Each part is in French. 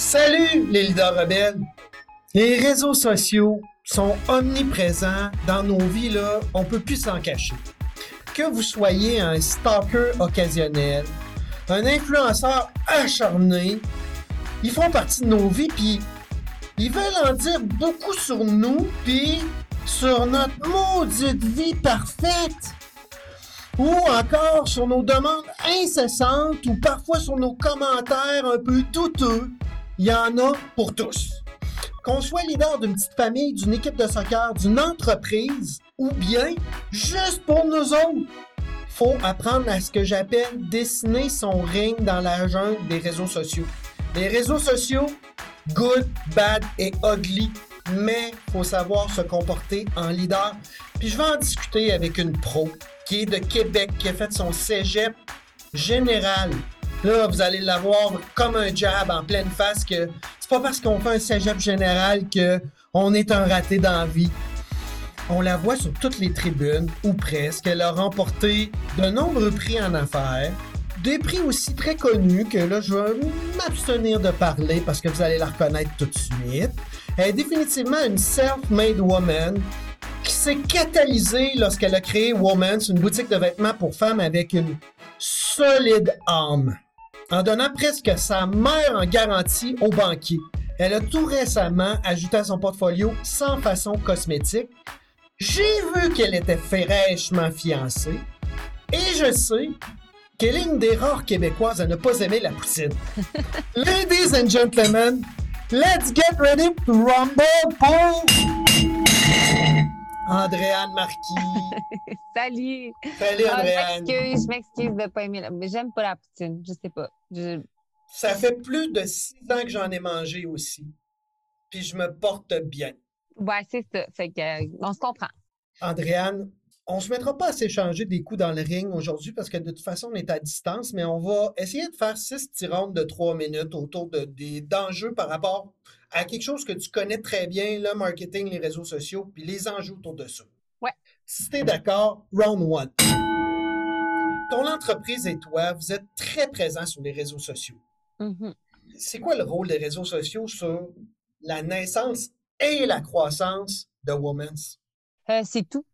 Salut les leaders rebelles! Les réseaux sociaux sont omniprésents dans nos vies, là, on peut plus s'en cacher. Que vous soyez un stalker occasionnel, un influenceur acharné, ils font partie de nos vies, puis ils veulent en dire beaucoup sur nous, puis sur notre maudite vie parfaite. Ou encore sur nos demandes incessantes, ou parfois sur nos commentaires un peu douteux. Il y en a pour tous. Qu'on soit leader d'une petite famille, d'une équipe de soccer, d'une entreprise, ou bien juste pour nous autres, faut apprendre à ce que j'appelle dessiner son ring dans la jungle des réseaux sociaux. Les réseaux sociaux, good, bad et ugly, mais faut savoir se comporter en leader. Puis je vais en discuter avec une pro qui est de Québec, qui a fait son cégep général. Là, vous allez l'avoir comme un jab en pleine face que c'est pas parce qu'on fait un cégep général que on est un raté dans la vie. On la voit sur toutes les tribunes, ou presque. Elle a remporté de nombreux prix en affaires. Des prix aussi très connus que là, je vais m'abstenir de parler parce que vous allez la reconnaître tout de suite. Elle est définitivement une self-made woman qui s'est catalysée lorsqu'elle a créé Woman's, une boutique de vêtements pour femmes avec une solide âme, en donnant presque sa mère en garantie au banquier. Elle a tout récemment ajouté à son portfolio sans façon cosmétique. J'ai vu qu'elle était fraîchement fiancée et je sais qu'elle est une des rares Québécoises à ne pas aimer la poutine. Ladies and gentlemen, let's get ready to rumble pour Andréane Marquis. Salut! Salut Ah, Andréane. je m'excuse, je m'excuse de pas aimer la... Mais j'aime pas la poutine, je sais pas. Je- Ça fait plus de six ans que j'en ai mangé aussi. Puis je me porte bien. Ouais, c'est ça. Fait que, euh, on se comprend. Andréane, on se mettra pas à s'échanger des coups dans le ring aujourd'hui parce que de toute façon, on est à distance, mais on va essayer de faire six petits rounds de trois minutes autour de, des d'enjeux par rapport à quelque chose que tu connais très bien, le marketing, les réseaux sociaux, puis les enjeux autour de ça. Ouais. Si t'es d'accord, round one. Ton entreprise et toi, vous êtes très présents sur les réseaux sociaux. Mhm. c'est quoi le rôle des réseaux sociaux sur la naissance et la croissance de Women's? Euh, c'est tout.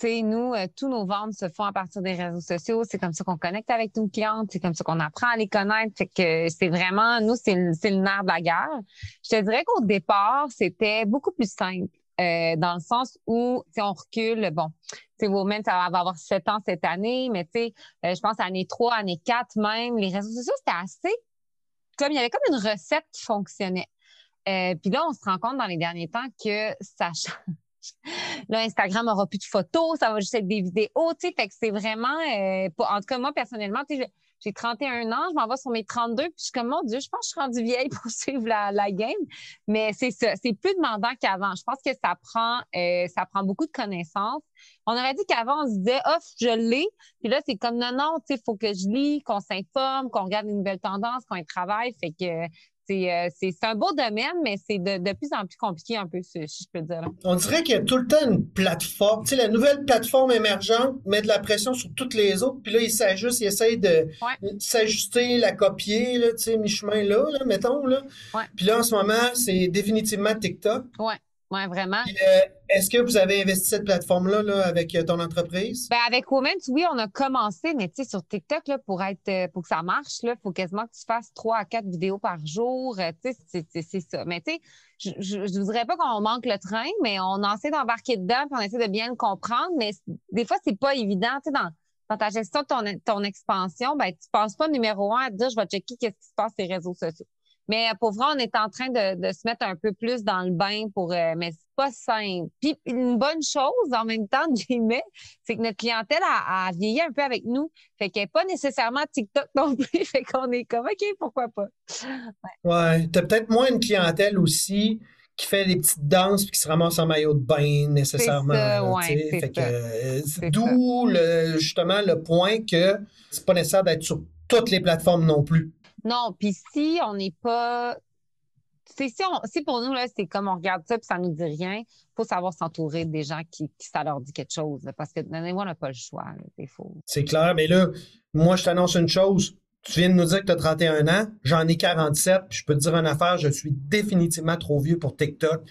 Tu sais, nous, euh, tous nos ventes se font à partir des réseaux sociaux. C'est comme ça qu'on connecte avec nos clientes. C'est comme ça qu'on apprend à les connaître. Fait que c'est vraiment, nous, c'est le, le nerf de la guerre. Je te dirais qu'au départ, c'était beaucoup plus simple. euh, dans le sens où, si on recule, bon, tu sais, Women, ça va avoir sept ans cette année, mais tu sais, euh, je pense année 3, année 4 même, les réseaux sociaux, c'était assez, comme il y avait comme une recette qui fonctionnait. Euh, Puis là, on se rend compte dans les derniers temps que ça change. Là, Instagram aura plus de photos, ça va juste être des vidéos, tu sais, fait que c'est vraiment, euh, en tout cas, moi, personnellement, tu sais, j'ai 31 ans, je m'en vais sur mes 32, puis je suis comme, mon Dieu, je pense que je suis rendue vieille pour suivre la, la game. Mais c'est ça, c'est plus demandant qu'avant. Je pense que ça prend, euh, ça prend beaucoup de connaissances. On aurait dit qu'avant, on se disait, oh, je l'ai. Puis là, c'est comme, non, non, tu sais, il faut que je lis, qu'on s'informe, qu'on regarde les nouvelles tendances, qu'on y travaille. Fait que c'est, euh, c'est, c'est un beau domaine, mais c'est de, de plus en plus compliqué un peu, si je peux dire. On dirait qu'il y a tout le temps une plateforme. Tu sais, la nouvelle plateforme émergente met de la pression sur toutes les autres, puis là, ils s'ajustent, ils essayent de Ouais. s'ajuster, la copier, là, tu sais, mi-chemin là, là, mettons, là. Ouais. Puis là, en ce moment, c'est définitivement TikTok. Ouais, ouais, vraiment. Euh, Est-ce que vous avez investi cette plateforme-là là, avec euh, ton entreprise? Ben avec Women's, oui, on a commencé, mais tu sais, sur TikTok, là, pour être euh, pour que ça marche, il faut quasiment que tu fasses trois à quatre vidéos par jour. tu sais, c'est- ça. Mais tu sais, je, je dirais pas qu'on manque le train, mais on essaie d'embarquer dedans, puis on essaie de bien le comprendre. Mais des fois, c'est pas évident. Tu sais, dans, dans ta gestion de ton, ton expansion, ben, tu penses pas numéro un à te dire je vais checker qu'est-ce qui se passe sur les réseaux sociaux. Mais euh, pour vrai, on est en train de, de se mettre un peu plus dans le bain pour. euh, mais c'est pas simple. Puis une bonne chose en même temps, guillemets, c'est que notre clientèle a, a vieilli un peu avec nous. Fait qu'elle n'est pas nécessairement TikTok non plus. Fait qu'on est comme OK, pourquoi pas? Ouais, t'as peut-être moins une clientèle aussi qui fait des petites danses puis qui se ramasse en maillot de bain nécessairement. ouais, euh, D'où justement le point que c'est pas nécessaire d'être sur toutes les plateformes non plus. Non, puis si on n'est pas. c'est si, on, si pour nous, là, c'est comme on regarde ça puis ça nous dit rien, faut savoir s'entourer des gens qui, qui ça leur dit quelque chose. là, parce que nous, on n'a pas le choix. C'est faux. C'est clair, mais là, moi, je t'annonce une chose. Tu viens de nous dire que tu as 31 ans, j'en ai 47, puis je peux te dire une affaire, je suis définitivement trop vieux pour TikTok.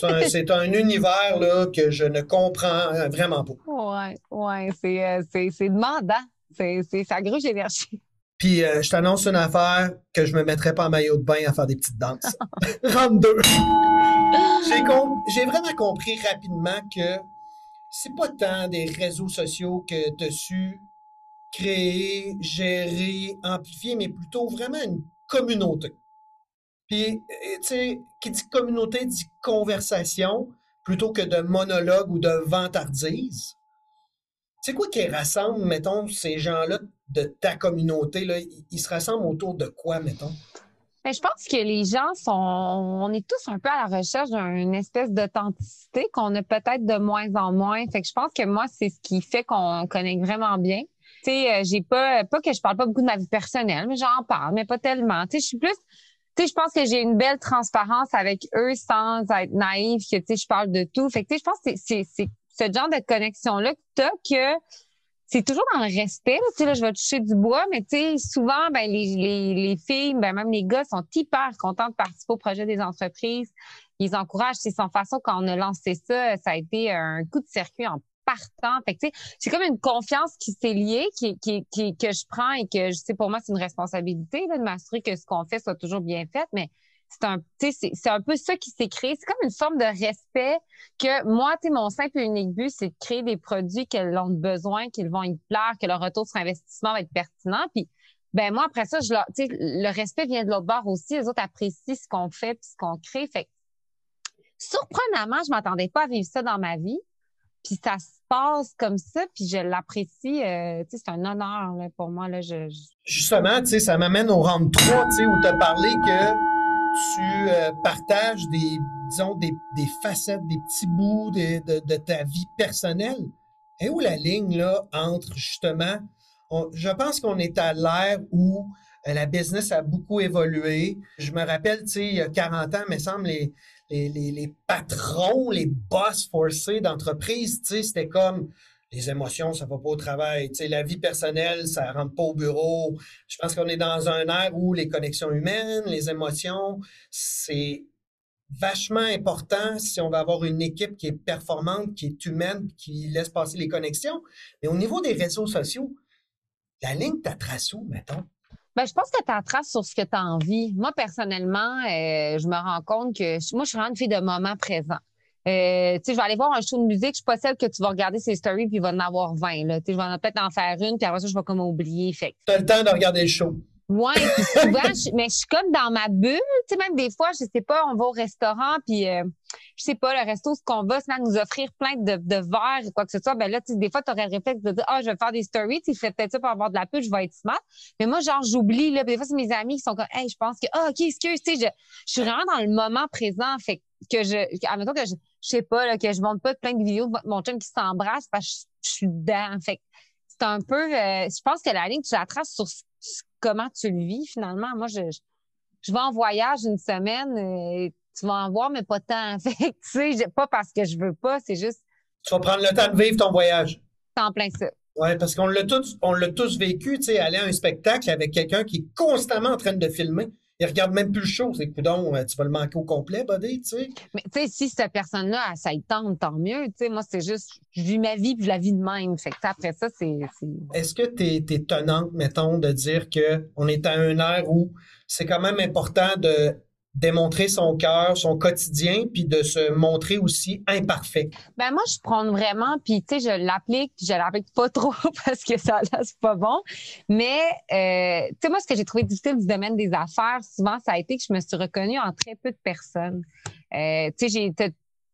C'est un, univers là, que je ne comprends vraiment pas. Ouais, ouais, c'est euh, demandant. C'est ça gruge l'énergie. Puis euh, je t'annonce une affaire que je me mettrais pas en maillot de bain à faire des petites danses. Rentre deux. J'ai vraiment compris rapidement que c'est pas tant des réseaux sociaux que tu as su créer, gérer, amplifier, mais plutôt vraiment une communauté. Puis, euh, tu sais, qui dit communauté dit conversation plutôt que de monologue ou de vantardise. C'est quoi qui rassemble, mettons, ces gens-là ta communauté? Là, ils se rassemblent autour de quoi, mettons? Ben, je pense que les gens sont, on est tous un peu à la recherche d'une espèce d'authenticité qu'on a peut-être de moins en moins. Fait que je pense que moi, c'est ce qui fait qu'on connecte vraiment bien. Tu sais, euh, j'ai pas, pas que je parle pas beaucoup de ma vie personnelle, mais j'en parle, mais pas tellement. Tu sais, je suis plus, tu sais, je pense que j'ai une belle transparence avec eux sans être naïve, que, tu sais, je parle de tout. Fait que, tu sais, je pense que c'est, ce genre de connexion-là que tu as que c'est toujours dans le respect. Tu sais, là, je vais toucher du bois, mais tu sais, souvent, ben, les, les, les filles, ben, même les gars sont hyper contents de participer au projet des entreprises. Ils encouragent. C'est son façon, quand on a lancé ça, ça a été un coup de circuit en partant. Fait que, c'est comme une confiance qui s'est liée, qui, qui, qui, que je prends et que, je sais, pour moi, c'est une responsabilité là, de m'assurer que ce qu'on fait soit toujours bien fait. Mais c'est un, c'est un peu ça qui s'est créé. C'est comme une forme de respect que moi, tu mon simple et unique but, c'est de créer des produits qu'elles ont besoin, qu'ils vont y plaire, que leur retour sur investissement va être pertinent. Puis, ben moi, après ça, je leur, le respect vient de l'autre bord aussi. Les autres apprécient ce qu'on fait puis ce qu'on crée. Fait surprenamment, je m'attendais pas à vivre ça dans ma vie. Puis ça se passe comme ça, puis je l'apprécie. Euh, c'est un honneur là, pour moi. Là, je, Justement, tu sais, ça m'amène au round 3, tu sais, où tu as parlé que tu euh, partages des, disons, des, facettes, des petits bouts de, ta vie personnelle? Et où la ligne, là, entre justement, je pense qu'on est à l'ère où euh, la business a beaucoup évolué. Je me rappelle, tu sais, il y a 40 ans, me semble, les, les, les patrons, les boss forcés d'entreprise, tu sais, c'était comme les émotions, ça va pas au travail. Tu la vie personnelle, ça rentre pas au bureau. Je pense qu'on est dans un air où les connexions humaines, les émotions, c'est vachement important si on veut avoir une équipe qui est performante, qui est humaine, qui laisse passer les connexions. Mais au niveau des réseaux sociaux, la ligne, tu trace où, mettons? Ben, je pense que tu trace sur ce que tu as envie. Moi, personnellement, euh, je me rends compte que moi, je suis vraiment une fille de moment présent. Euh, je vais aller voir un show de musique, je suis pas celle que tu vas regarder ses stories puis il va en avoir 20. Là. Je vais peut-être en faire une, puis après ça, je vais comme oublier. Fait. Tu as le temps de regarder le show. Oui, puis souvent, je, mais je suis comme dans ma bulle. Tu sais, même des fois, je sais pas, on va au restaurant, puis euh, je sais pas, le resto, ce qu'on va, c'est nous offrir plein de, de verres ou quoi que ce soit. Ben là, tu sais, des fois, tu aurais le réflexe de dire, ah, je vais faire des stories. Tu fais peut-être ça pour avoir de la pub, je vais être smart. Mais moi, genre, j'oublie, là. des fois, c'est mes amis qui sont comme, hey, je pense que, ah, OK, excuse, tu sais, je, je suis vraiment dans le moment présent. Fait que je, admettons que je, je sais pas, là, que je monte pas plein de vidéos de mon chum qui s'embrasse parce que je, suis dedans. Fait c'est un peu, euh, je pense que la ligne, tu la traces sur comment tu le vis finalement. Moi, je, je, vais en voyage une semaine, et tu vas en voir, mais pas tant. Fait tu sais, pas parce que je veux pas, c'est juste. Tu vas prendre le temps de vivre ton voyage. En plein ça. Oui, parce qu'on l'a tous, on l'a tous vécu, tu sais, aller à un spectacle avec quelqu'un qui est constamment en train de filmer il regarde même plus le show. C'est coudon, euh, tu vas le manquer au complet, buddy, tu sais. Mais tu sais, si cette personne-là, ça y tente, tant mieux. Tu sais, moi, c'est juste, je vis ma vie puis je la vis de même. Fait que après ça, c'est. Est-ce que tu es, tenante, mettons, de dire qu'on est à un air où c'est quand même important de démontrer son cœur, son quotidien, puis de se montrer aussi imparfait? Ben moi, je prends vraiment, puis tu sais, je l'applique, je l'applique pas trop parce que ça c'est pas bon. Mais euh, tu sais, moi, ce que j'ai trouvé difficile du domaine des affaires, souvent, ça a été que je me suis reconnue en très peu de personnes. Euh, tu sais, j'ai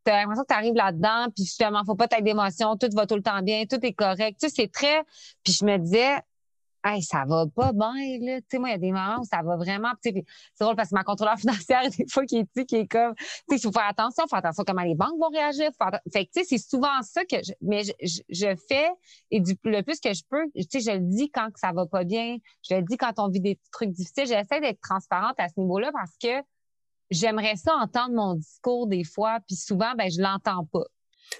t'as l'impression que tu arrives là-dedans, puis justement, faut pas être d'émotion, tout va tout le temps bien, tout est correct. Tu sais, c'est très... Puis je me disais, hey, ça va pas bien, là. Tu sais, moi, il y a des moments où ça va vraiment. c'est drôle parce que ma contrôleur financière, des fois, qui est, qui est comme, tu sais, il faut faire attention, faut faire attention comment les banques vont réagir. Fait que, tu sais, c'est souvent ça que je, mais je, je, fais et du, le plus que je peux, tu sais, je le dis quand ça va pas bien. Je le dis quand on vit des trucs difficiles. J'essaie d'être transparente à ce niveau-là parce que j'aimerais ça entendre mon discours des fois, puis souvent, ben, je l'entends pas.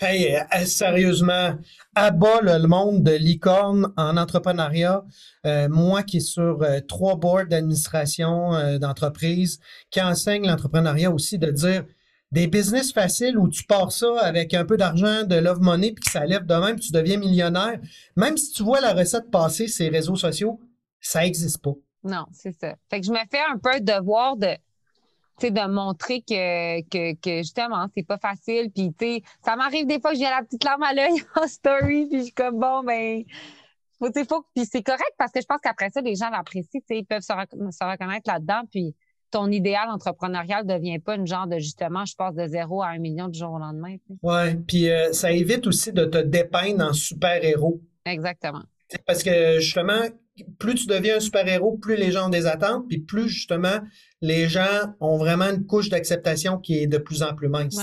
Hey, euh, sérieusement, abat le monde de licorne en entrepreneuriat. Euh, moi qui est sur euh, trois boards d'administration d'entreprise, qui enseigne l'entrepreneuriat aussi, de dire des business faciles où tu pars ça avec un peu d'argent, de love money, puis que ça lève de même, puis tu deviens millionnaire. Même si tu vois la recette passer ces réseaux sociaux, ça n'existe pas. Non, c'est ça. Fait que je me fais un peu devoir de de montrer que, que, que justement, c'est pas facile. Puis, tu ça m'arrive des fois que j'ai la petite larme à l'œil en story, puis je suis comme, bon, ben, faut, faut, puis c'est correct parce que je pense qu'après ça, les gens l'apprécient, tu sais, ils peuvent se, reconnaître là-dedans, puis ton idéal entrepreneurial devient pas une genre de, justement, je passe de zéro à un million du jour au lendemain. Oui, puis euh, ça évite aussi de te dépeindre en super-héros. Exactement. Parce que justement, plus tu deviens un super-héros, plus les gens ont des attentes, puis plus justement les gens ont vraiment une couche d'acceptation qui est de plus en plus mince.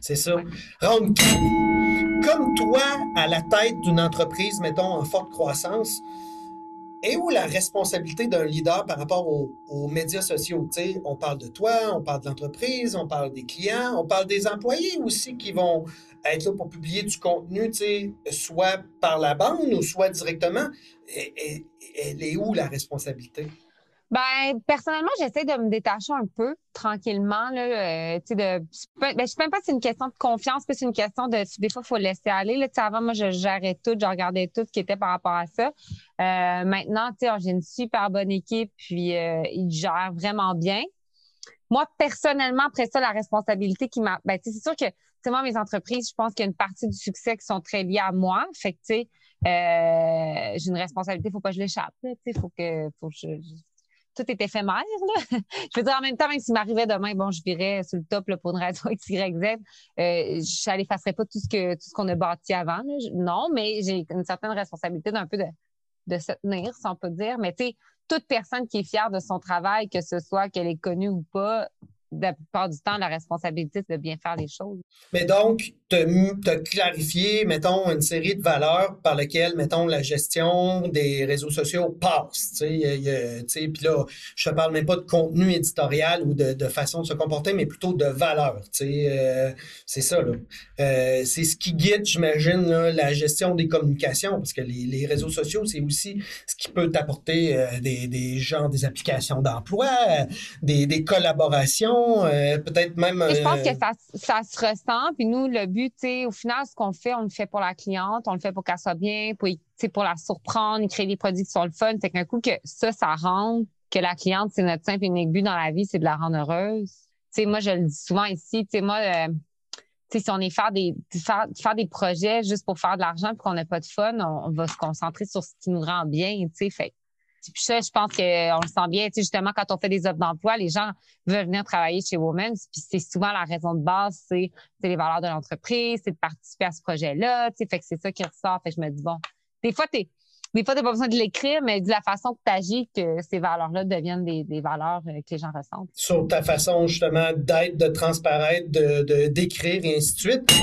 c'est ça. comme toi, à la tête d'une entreprise, mettons, en forte croissance, et où la responsabilité d'un leader par rapport aux, médias sociaux? on parle de toi, on parle de l'entreprise, on parle des clients, on parle des employés aussi qui vont être là pour publier du contenu, soit par la bande ou soit directement. elle est où la responsabilité? Ben, personnellement, j'essaie de me détacher un peu tranquillement. Là, euh, de, ben, je sais même pas si c'est une question de confiance, mais c'est une question de des fois, il faut laisser aller. Avant, moi, je gérais tout, je regardais tout ce qui était par rapport à ça. Euh, maintenant, j'ai une super bonne équipe, puis euh, ils gèrent vraiment bien. Moi, personnellement, après ça, la responsabilité qui m'a. Ben, c'est sûr que mes entreprises, je pense qu'il y a une partie du succès qui sont très liées à moi. Fait que, tu sais, euh, j'ai une responsabilité, faut pas que je l'échappe. Tu faut que, tout est éphémère. Là. je veux dire, en même temps, même s'il m'arrivait demain, bon, je virais sur le top là, pour une raison X, Y, Z, euh, n'effacerais pas tout ce tout qu'on a bâti avant. Non, mais j'ai une certaine responsabilité d'un peu de, de se tenir, si on peut dire. Mais tu sais, toute personne qui est fière de son travail, que ce soit qu'elle est connue ou pas, la plupart du temps, la responsabilité, de bien faire les choses. Mais donc, tu as clarifié, mettons, une série de valeurs par lesquelles, mettons, la gestion des réseaux sociaux passe. Puis là, je te parle même pas de contenu éditorial ou de, façon de se comporter, mais plutôt de valeurs. Euh, c'est ça. là. Euh, c'est ce qui guide, j'imagine, la gestion des communications, parce que les, réseaux sociaux, c'est aussi ce qui peut t'apporter euh, des, genres, des applications d'emploi, des collaborations, peut-être même... je pense que ça, ça se ressent, puis nous, le au final, ce qu'on fait, on le fait pour la cliente, on le fait pour qu'elle soit bien, pour, pour la surprendre, créer des produits qui sont le fun. Fait qu'un coup que ça, ça rend que la cliente, c'est notre simple et unique but dans la vie, c'est de la rendre heureuse. sais, moi, je le dis souvent ici, moi, euh, si on est faire des, faire, faire, des projets juste pour faire de l'argent et qu'on n'a pas de fun, on, va se concentrer sur ce qui nous rend bien. Fait puis ça, je pense qu'on le sent bien. Tu justement, quand on fait des offres d'emploi, les gens veulent venir travailler chez Women's. Puis c'est souvent la raison de base, c'est les valeurs de l'entreprise, c'est de participer à ce projet-là. Tu sais, fait que c'est ça qui ressort. Fait que je me dis, bon, des fois, t'es, des fois, tu pas besoin de l'écrire, mais de la façon que tu agis, que ces valeurs-là deviennent des, des, valeurs euh, que les gens ressentent. Sur ta façon, justement, d'être, de transparaître, de, d'écrire et ainsi de suite.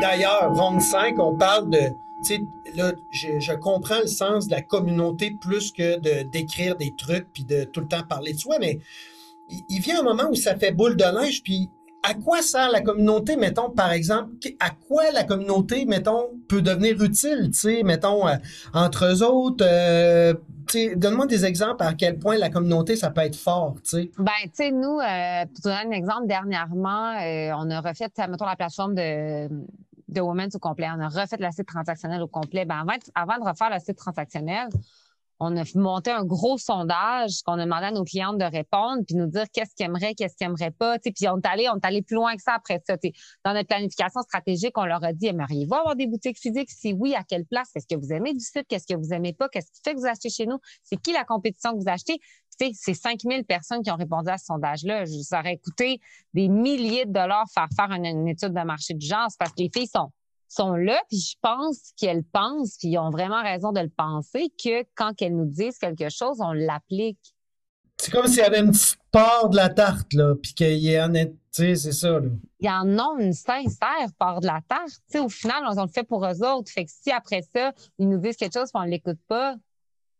D'ailleurs, Ronde 5, on parle de sais, là, je, comprends le sens de la communauté plus que de d'écrire des trucs puis de tout le temps parler de soi, mais il, vient un moment où ça fait boule de neige, puis à quoi sert la communauté, mettons, par exemple, à quoi la communauté, mettons, peut devenir utile, mettons, euh, entre eux autres, euh, donne-moi des exemples à quel point la communauté, ça peut être fort, tu. Ben, tu nous, euh, pour donner un exemple, dernièrement, on a refait, mettons, la plateforme de de Women's au complet. On a refait le site transactionnel au complet. Ben, avant, de refaire le site transactionnel, on a monté un gros sondage qu'on a demandé à nos clientes de répondre puis nous dire qu'est-ce qu'ils aimeraient, qu'est-ce qu'ils n'aimeraient pas. Puis on est allé, on est allé plus loin que ça après ça. Dans notre planification stratégique, on leur a dit aimeriez-vous avoir des boutiques physiques? Si oui, à quelle place? Qu'est-ce que vous aimez du site? Qu'est-ce que vous aimez pas? Qu'est-ce qui fait que vous achetez chez nous? C'est qui la compétition que vous achetez? C'est 5000 personnes qui ont répondu à ce sondage-là. Ça aurait coûté des milliers de dollars faire faire une, étude de marché du genre. parce que les filles sont sont là, puis je pense qu'elles pensent, puis ils ont vraiment raison de le penser, que quand elles nous disent quelque chose, on l'applique. C'est comme s'il y avait une petite part de la tarte, là, puis qu'il y en ait, tu sais, c'est ça, là. Il y en a une sincère part de la tarte. Tu sais, au final, on, le fait pour eux autres. Fait que si après ça, ils nous disent quelque chose, puis on l'écoute pas,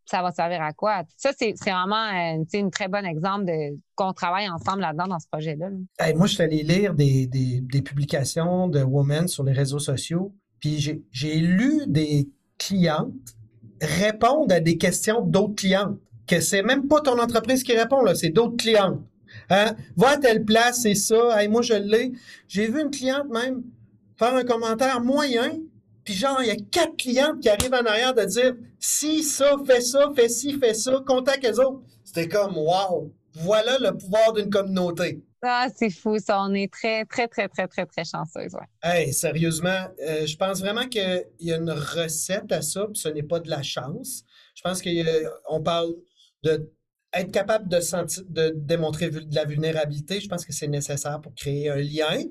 ça va servir à quoi? Ça, c'est vraiment euh, une très bon exemple de qu'on travaille ensemble là-dedans dans ce projet-là. moi, je suis allé lire des, publications de Women sur les réseaux sociaux, puis j'ai lu des clientes répondre à des questions d'autres clientes. Que c'est même pas ton entreprise qui répond, c'est d'autres clientes. Hein? Va à telle place, c'est ça. moi, je l'ai. J'ai vu une cliente même faire un commentaire moyen, puis genre, il y a quatre clientes qui arrivent en arrière de dire si ça, fais ça, fais ci, fais ça, contacte les autres. C'était comme wow, voilà le pouvoir d'une communauté. Ah, c'est fou, ça. On est très, très, très, très, très, très chanceuse, ouais. Hey, sérieusement, euh, je pense vraiment qu'il y a une recette à ça, puis ce n'est pas de la chance. Je pense qu'on parle de être capable de, sentir, de démontrer de la vulnérabilité. Je pense que c'est nécessaire pour créer un lien,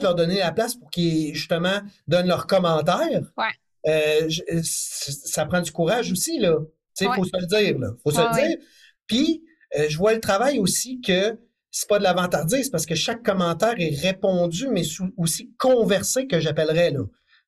leur donner la place pour qu'ils, justement, donnent leurs commentaires. Ouais. Euh, ça prend du courage aussi, là. Tu sais, il faut se le dire, là. faut se le dire. Puis, euh, je vois le travail aussi que c'est pas de l'avantardise parce que chaque commentaire est répondu, mais aussi conversé que j'appellerais, là.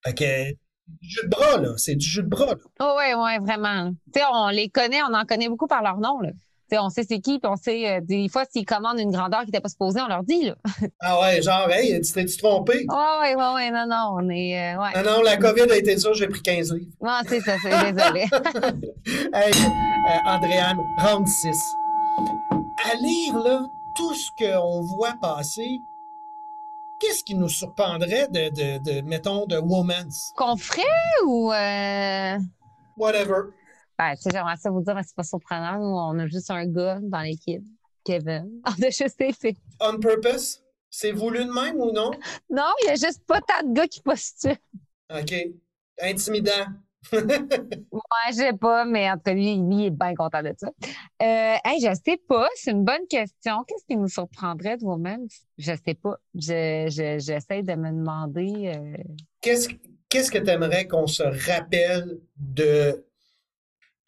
Fait que, du jus de bras, là. C'est du jus de bras, là. Oh, ouais, ouais, vraiment. Tu sais, on les connaît, on en connaît beaucoup par leur nom, là. On sait c'est qui, puis on sait, euh, des fois, s'ils commandent une grandeur qui n'était pas supposée, on leur dit, là. ah ouais, genre, hey, tu t'es-tu trompé? Ah ouais, ouais, ouais, non, non, on est, euh, ouais. Non, non, la COVID a été ça, j'ai pris 15 livres. Non, c'est ça, c'est désolé. hey, euh, Andréane, round 6. À lire, là, tout ce qu'on voit passer, qu'est-ce qui nous surprendrait de, de, de mettons, de Woman's? Qu'on ferait ou. Euh... Whatever. Ben, tu sais, j'aimerais ça vous dire, mais c'est pas surprenant. Nous, on a juste un gars dans l'équipe, Kevin. On a juste. On purpose? C'est voulu de même ou non? Non, il y a juste pas tant de gars qui postulent. OK. Intimidant. ouais, je sais pas, mais en tout cas, lui, il est bien content de ça. Euh, hey, je sais pas, c'est une bonne question. Qu'est-ce qui nous surprendrait de vous-même? Je sais pas. J'essaie de me demander. Euh... Qu'est-ce qu'est-ce que tu aimerais qu'on se rappelle de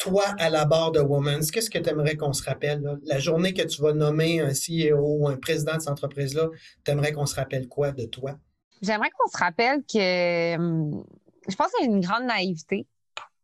toi à la barre de Women's? Qu'est-ce que tu aimerais qu'on se rappelle? La journée que tu vas nommer un CEO ou un président de cette entreprise-là, tu aimerais qu'on se rappelle quoi de toi? J'aimerais qu'on se rappelle que hum, je pense qu'il y a une grande naïveté.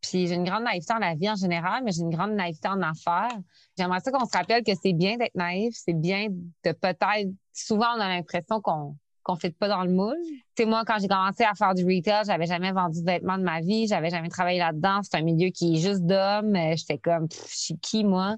Puis j'ai une grande naïveté en la vie en général, mais j'ai une grande naïveté en affaires. J'aimerais ça qu'on se rappelle que c'est bien d'être naïf, c'est bien de peut-être. Souvent, on a l'impression qu'on qu'on fait pas dans le moule. Tu sais, moi, quand j'ai commencé à faire du retail, j'avais jamais vendu de vêtements de ma vie, j'avais jamais travaillé là-dedans. C'est un milieu qui est juste d'hommes. J'étais comme, je suis qui, moi?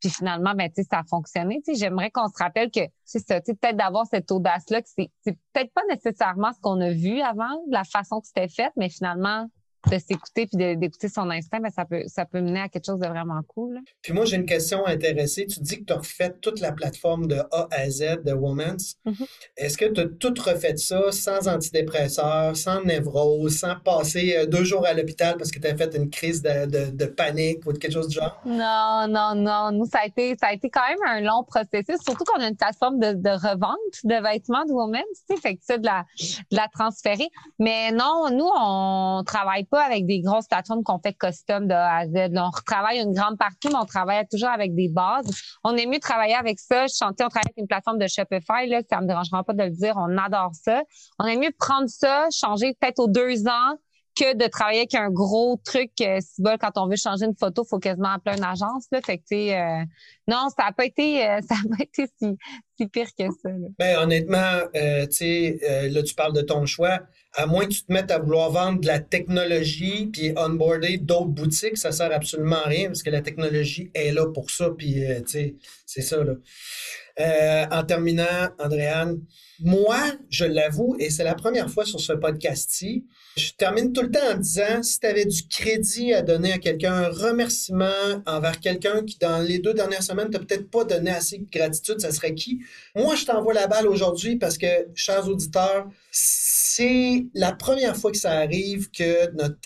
Puis finalement, ben, tu sais, ça a fonctionné. J'aimerais qu'on se rappelle que c'est ça, tu sais, peut-être d'avoir cette audace-là, que c'est, peut-être pas nécessairement ce qu'on a vu avant, la façon que c'était fait, mais finalement, de s'écouter puis d'écouter son instinct, ben, ça, peut, ça peut mener à quelque chose de vraiment cool. Puis moi, j'ai une question intéressée. Tu dis que tu as refait toute la plateforme de A à Z de Women's. Mm-hmm. Est-ce que tu as tout refait ça sans antidépresseur, sans névrose, sans passer euh, deux jours à l'hôpital parce que tu as fait une crise de, de, panique ou quelque chose du genre? Non, non, non. Nous, ça a été, ça a été quand même un long processus, surtout qu'on a une plateforme de, de revente de vêtements de Women's, tu sais, fait que ça, de la, de la transférer. Mais non, nous, on travaille pas avec des grosses plateformes qu'on fait custom de A à Z. on retravaille une grande partie, mais on travaille toujours avec des bases. On est mieux travailler avec ça. Je chantais, on travaille avec une plateforme de Shopify, là, ça me dérangera pas de le dire. On adore ça. On est mieux prendre ça, changer peut-être aux deux ans, que de travailler avec un gros truc. Euh, si quand on veut changer une photo, il faut quasiment appeler une agence. Là. Euh, non, ça n'a pas été, euh, ça a pas été si, pire que ça. Là. Ben, honnêtement, euh, euh, là, tu parles de ton choix. À moins que tu te mettes à vouloir vendre de la technologie puis onboarder d'autres boutiques, ça sert absolument à rien parce que la technologie est là pour ça. Puis, c'est ça, là. En terminant, Andréane, moi, je l'avoue, et c'est la première fois sur ce podcast-ci, je termine tout le temps en disant, si tu avais du crédit à donner à quelqu'un, un remerciement envers quelqu'un qui, dans les deux dernières semaines, t'a peut-être pas donné assez de gratitude, ça serait qui? Moi, je t'envoie la balle aujourd'hui parce que, chers auditeurs, c'est la première fois que ça arrive que notre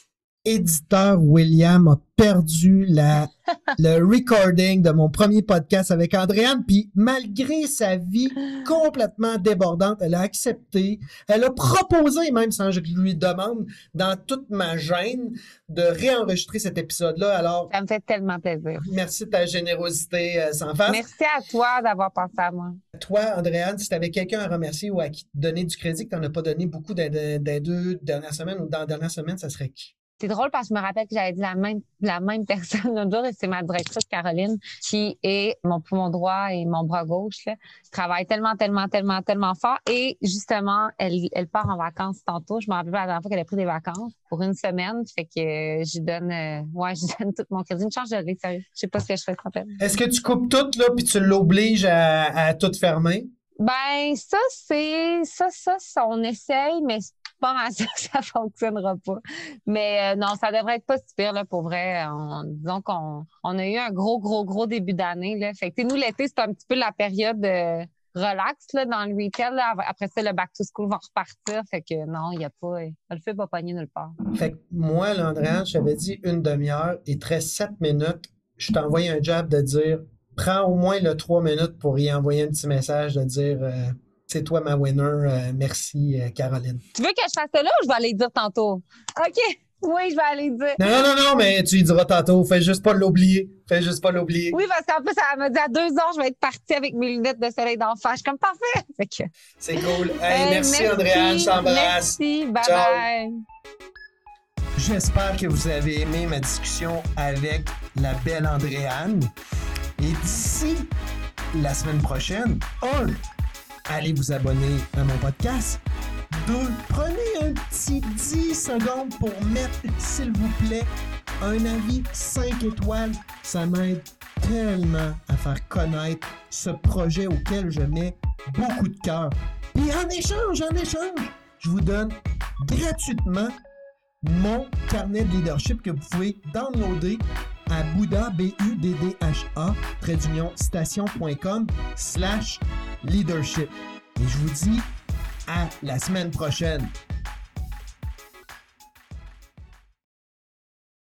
éditeur William a perdu la, le recording de mon premier podcast avec Andréane, puis malgré sa vie complètement débordante, elle a accepté, elle a proposé, même sans que je lui demande, dans toute ma gêne, de réenregistrer cet épisode-là. Alors, ça me fait tellement plaisir. Merci de ta générosité euh, sans face. Merci à toi d'avoir pensé à moi. Toi, Andréane, si tu avais quelqu'un à remercier ou à qui donner du crédit que tu n'en as pas donné beaucoup dans les deux dernières semaines ou dans la dernière semaine, ça serait qui? C'est drôle parce que je me rappelle que j'avais dit la même, la même personne l'autre jour et c'est ma directrice Caroline qui est mon poumon droit et mon bras gauche. Là. travaille tellement, tellement, tellement, tellement fort et justement, elle, elle part en vacances tantôt. Je me rappelle pas la dernière fois qu'elle a pris des vacances pour une semaine. Fait que euh, je donne, euh, ouais, je donne tout mon crédit. Une change de sérieux. Je sais pas ce que je fais, rappelle. Est-ce que tu coupes tout, là, puis tu l'obliges à, à tout fermer? Ben, ça, c'est, ça, ça, ça, on essaye, mais pas mal ça fonctionnera pas. Mais euh, non, ça devrait être pas si pire, là, pour vrai. On, disons qu'on on a eu un gros, gros, gros début d'année, là. Fait que, nous, l'été, c'est un petit peu la période euh, relax, là, dans le retail, là. Après ça, le back to school va repartir. Fait que non, il n'y a pas, le feu va pogner nulle part. Fait que moi, là, Andréane, j'avais dit une demi-heure, reste sept minutes. Je t'ai envoyé un job de dire, prends au moins le trois minutes pour y envoyer un petit message de dire, euh, c'est toi ma winner. Euh, merci, euh, Caroline. Tu veux que je fasse ça là ou je vais aller dire tantôt? OK. Oui, je vais aller dire. Non, non, non, non, mais tu y diras tantôt. Fais juste pas l'oublier. Fais juste pas l'oublier. Oui, parce qu'en plus, elle m'a dit à deux heures, je vais être partie avec mes lunettes de soleil d'enfant. Je suis comme parfait. Que... C'est cool. Hey, merci, merci, Andréane. Je t'embrasse. Merci. Bye bye. J'espère que vous avez aimé ma discussion avec la belle Andréane. Et d'ici la semaine prochaine, un, allez vous abonner à mon podcast. Deux, prenez un petit 10 secondes pour mettre, s'il vous plaît, un avis 5 étoiles. Ça m'aide tellement à faire connaître ce projet auquel je mets beaucoup de cœur. Et en échange, en échange, je vous donne gratuitement mon carnet de leadership que vous pouvez downloader à Bouddha, B-U-D-D-H-A, station.com slash leadership. Et je vous dis à la semaine prochaine.